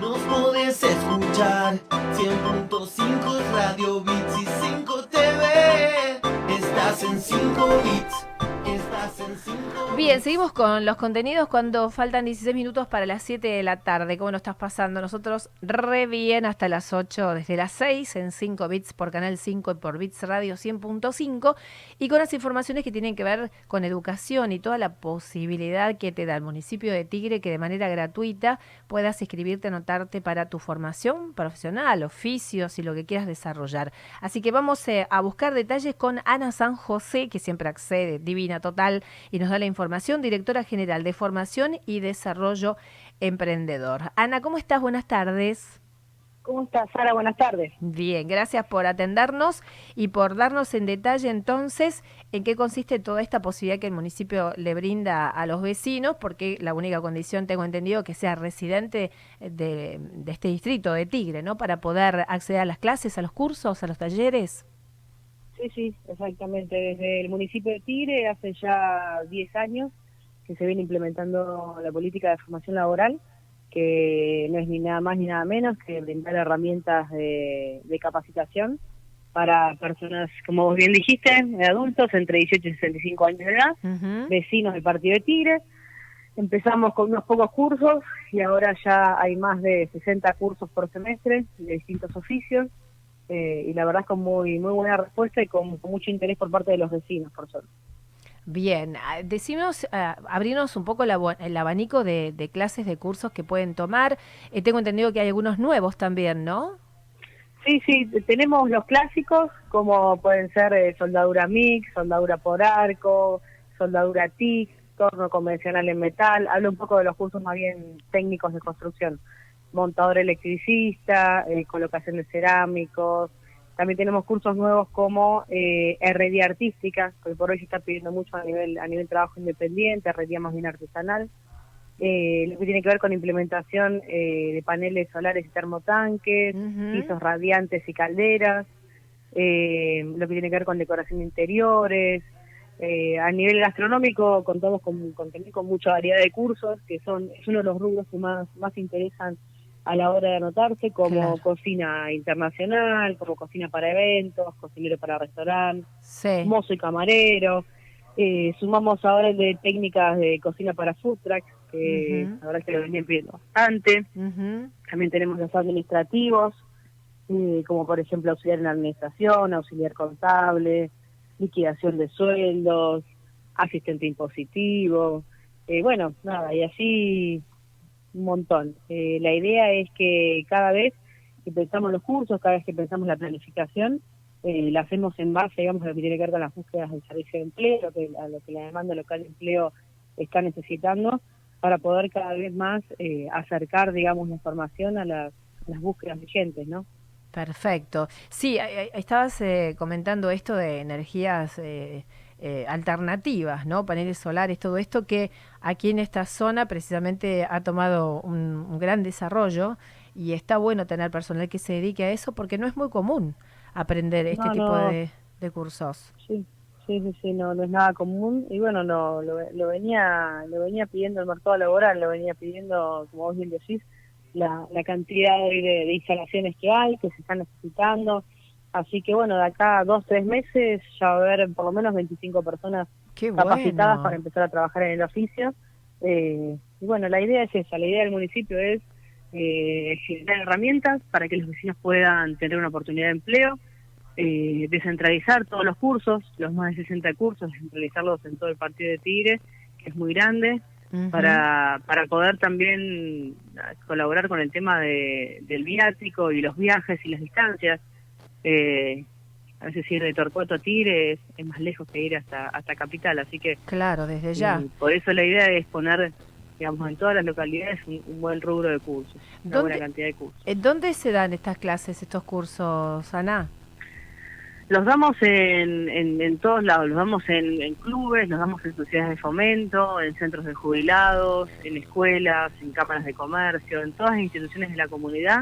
Nos podés escuchar 100.5 Radio Bits y 5 TV. Estás en 5 bits. Estás en 5 Bien, seguimos con los contenidos cuando faltan 16 minutos para las 7 de la tarde. ¿Cómo nos estás pasando? Nosotros re bien hasta las 8, desde las 6 en 5 bits por Canal 5 y por Bits Radio 100.5 y con las informaciones que tienen que ver con educación y toda la posibilidad que te da el municipio de Tigre que de manera gratuita puedas inscribirte, anotarte para tu formación profesional, oficios y lo que quieras desarrollar. Así que vamos eh, a buscar detalles con Ana San José, que siempre accede, divina total, y nos da la información, directora general de formación y desarrollo emprendedor. Ana, ¿cómo estás? Buenas tardes. ¿Cómo estás, Sara? Buenas tardes. Bien, gracias por atendernos y por darnos en detalle entonces en qué consiste toda esta posibilidad que el municipio le brinda a los vecinos, porque la única condición, tengo entendido, que sea residente de, de este distrito de Tigre, ¿no? Para poder acceder a las clases, a los cursos, a los talleres. Sí, sí, exactamente. Desde el municipio de Tigre hace ya 10 años que se viene implementando la política de formación laboral, que no es ni nada más ni nada menos que brindar herramientas de, de capacitación para personas, como vos bien dijiste, adultos entre 18 y 65 años de edad, vecinos del partido de Tigre. Empezamos con unos pocos cursos y ahora ya hay más de 60 cursos por semestre de distintos oficios. Eh, y la verdad es con muy muy buena respuesta y con, con mucho interés por parte de los vecinos, por suerte. Bien, ah, decimos, ah, abrirnos un poco el, abo- el abanico de, de clases, de cursos que pueden tomar. Eh, tengo entendido que hay algunos nuevos también, ¿no? Sí, sí, tenemos los clásicos como pueden ser eh, soldadura mix, soldadura por arco, soldadura TIC, torno convencional en metal. Hablo un poco de los cursos más bien técnicos de construcción. Montador electricista, eh, colocación de cerámicos. También tenemos cursos nuevos como eh, herrería artística, que por hoy se está pidiendo mucho a nivel a nivel trabajo independiente, herrería más bien artesanal. Eh, lo que tiene que ver con implementación eh, de paneles solares y termotanques, pisos radiantes y calderas, eh, lo que tiene que ver con decoración de interiores. Eh, a nivel gastronómico contamos con, con, con mucha variedad de cursos, que son es uno de los rubros que más, más interesan a la hora de anotarse, como Claro. cocina internacional, como cocina para eventos, cocinero para restaurante, Sí. mozo y camarero. Eh, sumamos ahora el de técnicas de cocina para food truck, que Ujú. la verdad es que lo venían pidiendo bastante. Ujú. También tenemos los administrativos, eh, como por ejemplo auxiliar en administración, auxiliar contable, liquidación de sueldos, asistente impositivo, eh, bueno, nada, y así un montón. Eh, la idea es que cada vez que pensamos los cursos, cada vez que pensamos la planificación, eh, la hacemos en base, digamos, a lo que tiene que ver con las búsquedas del servicio de empleo, lo que- a lo que la demanda local de empleo está necesitando, para poder cada vez más eh, acercar, digamos, la información a las, a las búsquedas vigentes, ¿no? Perfecto. Sí, estabas eh, comentando esto de energías eh, alternativas, ¿no? Paneles solares, todo esto que aquí en esta zona precisamente ha tomado un, un gran desarrollo y está bueno tener personal que se dedique a eso porque no es muy común aprender este No, tipo no. de, de cursos. Sí, sí, sí, sí, no, no es nada común y bueno, no, lo, lo venía lo venía pidiendo el mercado laboral, lo venía pidiendo, como vos bien decís, la, la cantidad de, de instalaciones que hay, que se están necesitando. Así que bueno, de acá a dos, tres meses ya va a haber por lo menos 25 personas Qué capacitadas bueno. para empezar a trabajar en el oficio. Eh, y bueno, la idea es esa, la idea del municipio es eh, generar herramientas para que los vecinos puedan tener una oportunidad de empleo, eh, descentralizar todos los cursos, los más de 60 cursos, descentralizarlos en todo el partido de Tigre, que es muy grande, para, para poder también ah, colaborar con el tema de, del viático y los viajes y las distancias. Eh, a veces ir de Torcuato a Tigre es, es más lejos que ir hasta, hasta Capital, así que Claro, desde ya. por eso la idea es poner, digamos, en todas las localidades un, un buen rubro de cursos, una ¿Dónde- buena cantidad de cursos. ¿En dónde se dan estas clases, estos cursos, Ana? Los damos en, en, en todos lados, los damos en, en clubes, los damos en sociedades de fomento, en centros de jubilados, en escuelas, en cámaras de comercio, en todas las instituciones de la comunidad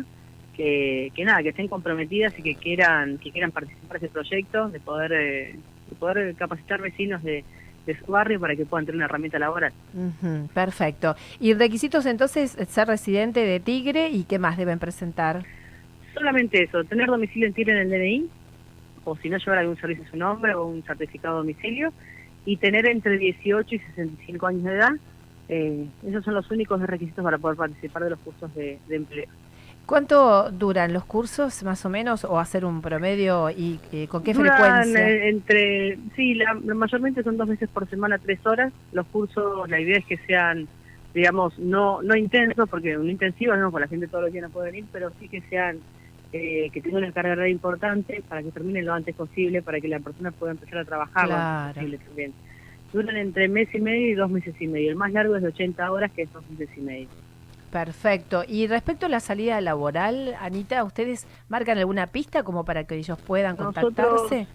que, que nada, que estén comprometidas y que quieran, que quieran participar de este proyecto, de poder, eh, de poder capacitar vecinos de, de su barrio para que puedan tener una herramienta laboral. Perfecto. Y requisitos entonces, ser residente de Tigre y qué más deben presentar. Solamente eso, tener domicilio en Tigre en el DNI, o si no llevar algún servicio a su nombre o un certificado de domicilio, y tener entre 18 y 65 años de edad. Eh, esos son los únicos requisitos para poder participar de los cursos de, de empleo. ¿Cuánto duran los cursos más o menos o hacer un promedio y eh, con qué Duran, frecuencia? eh, entre, sí, la, mayormente son dos veces por semana, tres horas. Los cursos, la idea es que sean, digamos, no no intensos, porque un intensivo no, porque la gente todos los días no puede venir, pero sí que sean, eh, que tengan una carga importante para que terminen lo antes posible, para que la persona pueda empezar a trabajar lo Claro. antes posible también. Duran entre mes y medio y dos meses y medio. El más largo es de 80 horas, que es dos meses y medio. Perfecto. Y respecto a la salida laboral, Anita, ¿ustedes marcan alguna pista como para que ellos puedan contactarse?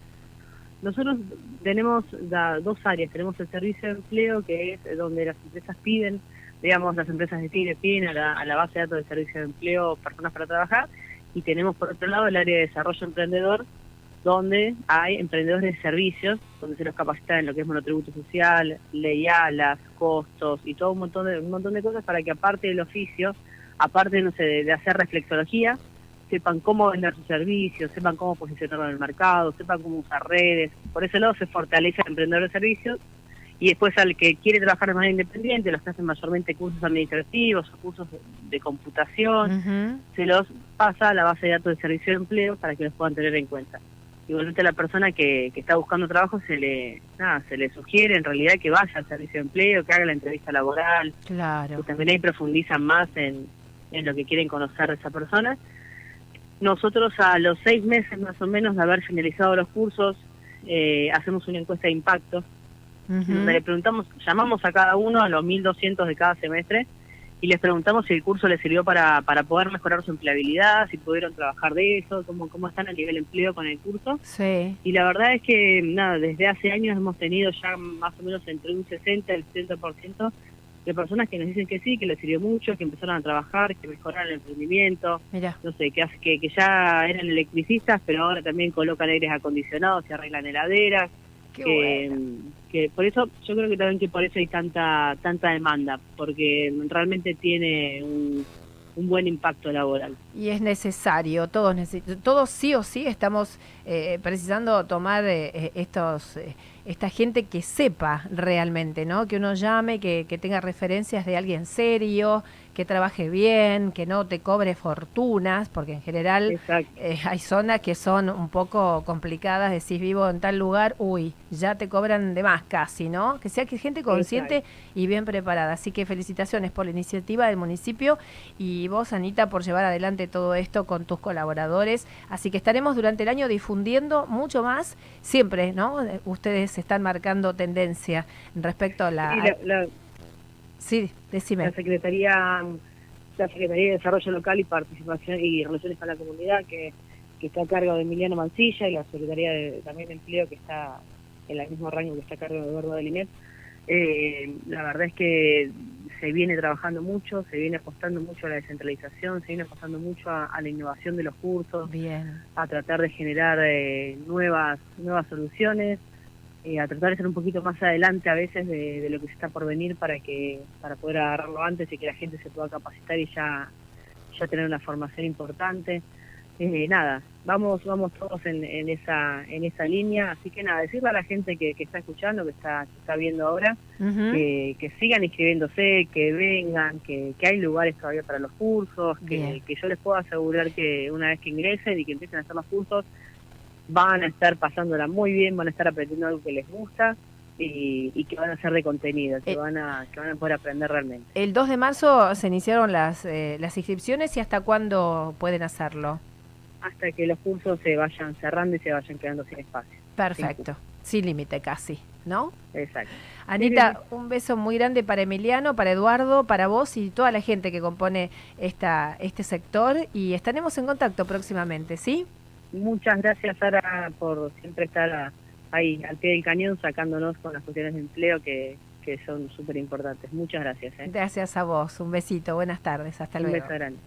Nosotros tenemos da- dos áreas. Tenemos el servicio de empleo, que es donde las empresas piden, digamos, las empresas de Tigre piden a la, a la base de datos de servicio de empleo personas para trabajar. Y tenemos, por otro lado, el área de desarrollo emprendedor, donde hay emprendedores de servicios, donde se los capacita en lo que es monotributo social, ley alas, costos y todo un montón de un montón de cosas para que aparte del oficio, aparte no sé, de, de hacer reflexología, sepan cómo vender sus servicios, sepan cómo posicionarlo en el mercado, sepan cómo usar redes. Por ese lado se fortalece el emprendedor de servicios y después al que quiere trabajar de manera independiente, los que hacen mayormente cursos administrativos o cursos de, de computación, se los pasa a la base de datos de servicio de empleo para que los puedan tener en cuenta. Igualmente a la persona que, que está buscando trabajo se le nada, se le sugiere en realidad que vaya al servicio de empleo, que haga la entrevista laboral, que Claro. también ahí profundizan más en, en lo que quieren conocer de esa persona. Nosotros a los seis meses más o menos de haber finalizado los cursos, eh, hacemos una encuesta de impacto donde le preguntamos, llamamos a cada uno, a los 1.200 de cada semestre, y les preguntamos si el curso les sirvió para, para poder mejorar su empleabilidad, si pudieron trabajar de eso, cómo, cómo están a nivel empleo con el curso. Sí. Y la verdad es que, nada, desde hace años hemos tenido ya más o menos entre un 60 y el 70% de personas que nos dicen que sí, que les sirvió mucho, que empezaron a trabajar, que mejoraron el emprendimiento, Mira. no sé, que, que, que ya eran electricistas, pero ahora también colocan aires acondicionados y arreglan heladeras que, que por eso yo creo que también que por eso hay tanta tanta demanda porque realmente tiene un, un buen impacto laboral. Y es necesario, todos, todos sí o sí estamos eh, precisando tomar eh, eh, estos, eh, esta gente que sepa realmente, ¿no? Que uno llame, que, que tenga referencias de alguien serio, que trabaje bien, que no te cobre fortunas, porque en general eh, hay zonas que son un poco complicadas, decís vivo en tal lugar, uy, ya te cobran de más casi, ¿no? Que sea que gente consciente y bien preparada. Así que felicitaciones por la iniciativa del municipio y vos, Anita, por llevar adelante todo esto con tus colaboradores. Así que estaremos durante el año difundiendo mucho más, siempre, ¿no? Eh, Ustedes están marcando tendencia respecto a la... Y la, la- Sí, decime. la secretaría la secretaría de desarrollo local y participación y relaciones con la comunidad que, que está a cargo de Emiliano Mancilla y la secretaría de, también de empleo que está en el mismo rango que está a cargo de Eduardo de Linet Eh, la verdad es que se viene trabajando mucho, se viene apostando mucho a la descentralización, se viene apostando mucho a, a la innovación de los cursos, Bien. a tratar de generar eh, nuevas nuevas soluciones, eh, a tratar de ser un poquito más adelante a veces de, de lo que se está por venir para que para poder agarrarlo antes y que la gente se pueda capacitar y ya ya tener una formación importante. Eh, nada, vamos vamos todos en, en esa en esa línea, así que nada, decirle a la gente que, que está escuchando, que está que está viendo ahora, que, que sigan inscribiéndose, que vengan, que, que hay lugares todavía para los cursos, que, Bien. que yo les puedo asegurar que una vez que ingresen y que empiecen a hacer los cursos, van a estar pasándola muy bien, van a estar aprendiendo algo que les gusta y, y que van a ser de contenido, que, Eh. van a, que van a poder aprender realmente. El 2 de marzo se iniciaron las, eh, las inscripciones y hasta cuándo pueden hacerlo. Hasta que los cursos se vayan cerrando y se vayan quedando sin espacio. Perfecto, sin límite casi, ¿no? Exacto. Anita, un beso muy grande para Emiliano, para Eduardo, para vos y toda la gente que compone esta, este sector y estaremos en contacto próximamente, ¿sí? Muchas gracias, Sara, por siempre estar ahí al pie del cañón sacándonos con las cuestiones de empleo que, que son súper importantes. Muchas gracias. ¿eh? Gracias a vos. Un besito. Buenas tardes. Hasta Un luego. beso grande.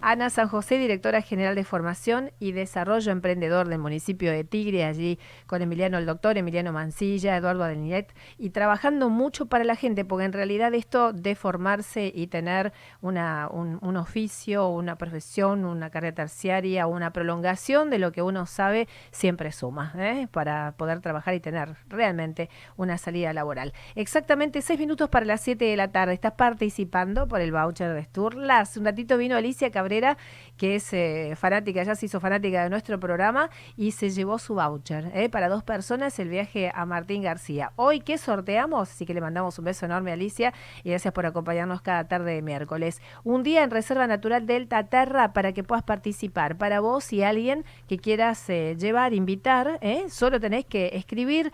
Ana San José, directora general de Formación y Desarrollo Emprendedor del municipio de Tigre, allí con Emiliano el doctor, Emiliano Mancilla, Eduardo Adeniet, y trabajando mucho para la gente, porque en realidad esto de formarse y tener una, un, un oficio, una profesión, una carrera terciaria, una prolongación de lo que uno sabe, siempre suma, ¿eh? para poder trabajar y tener realmente una salida laboral. Exactamente seis minutos para las siete de la tarde. Estás participando por el voucher de Sturlas. Un ratito vino Alicia Cabrera, que es eh, fanática, ya se hizo fanática de nuestro programa y se llevó su voucher ¿eh? para dos personas el viaje a Martín García. Hoy, ¿qué sorteamos? Así que le mandamos un beso enorme a Alicia y gracias por acompañarnos cada tarde de miércoles. Un día en Reserva Natural Delta Terra para que puedas participar. Para vos y alguien que quieras eh, llevar, invitar, solo tenés que escribir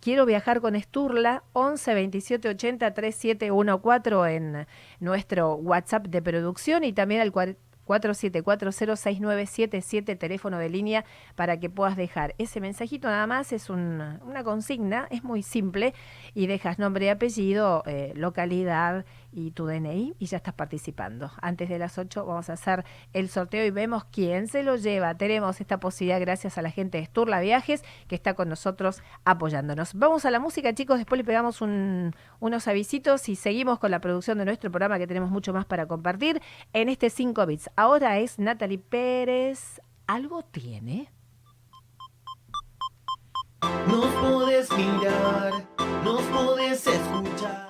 Quiero viajar con Esturla, 11 27 80 3714 en nuestro WhatsApp de producción y también al 47406977, teléfono de línea, para que puedas dejar ese mensajito. Nada más es un, una consigna, es muy simple, y dejas nombre y apellido, eh, localidad y tu DNI y ya estás participando. Antes de las 8 vamos a hacer el sorteo y vemos quién se lo lleva. Tenemos esta posibilidad gracias a la gente de Sturla Viajes que está con nosotros apoyándonos. Vamos a la música, chicos, después le pegamos unos avisitos y seguimos con la producción de nuestro programa que tenemos mucho más para compartir en este 5 bits. Ahora es Natalie Pérez. ¿Algo tiene? Nos podés mirar, nos podés escuchar.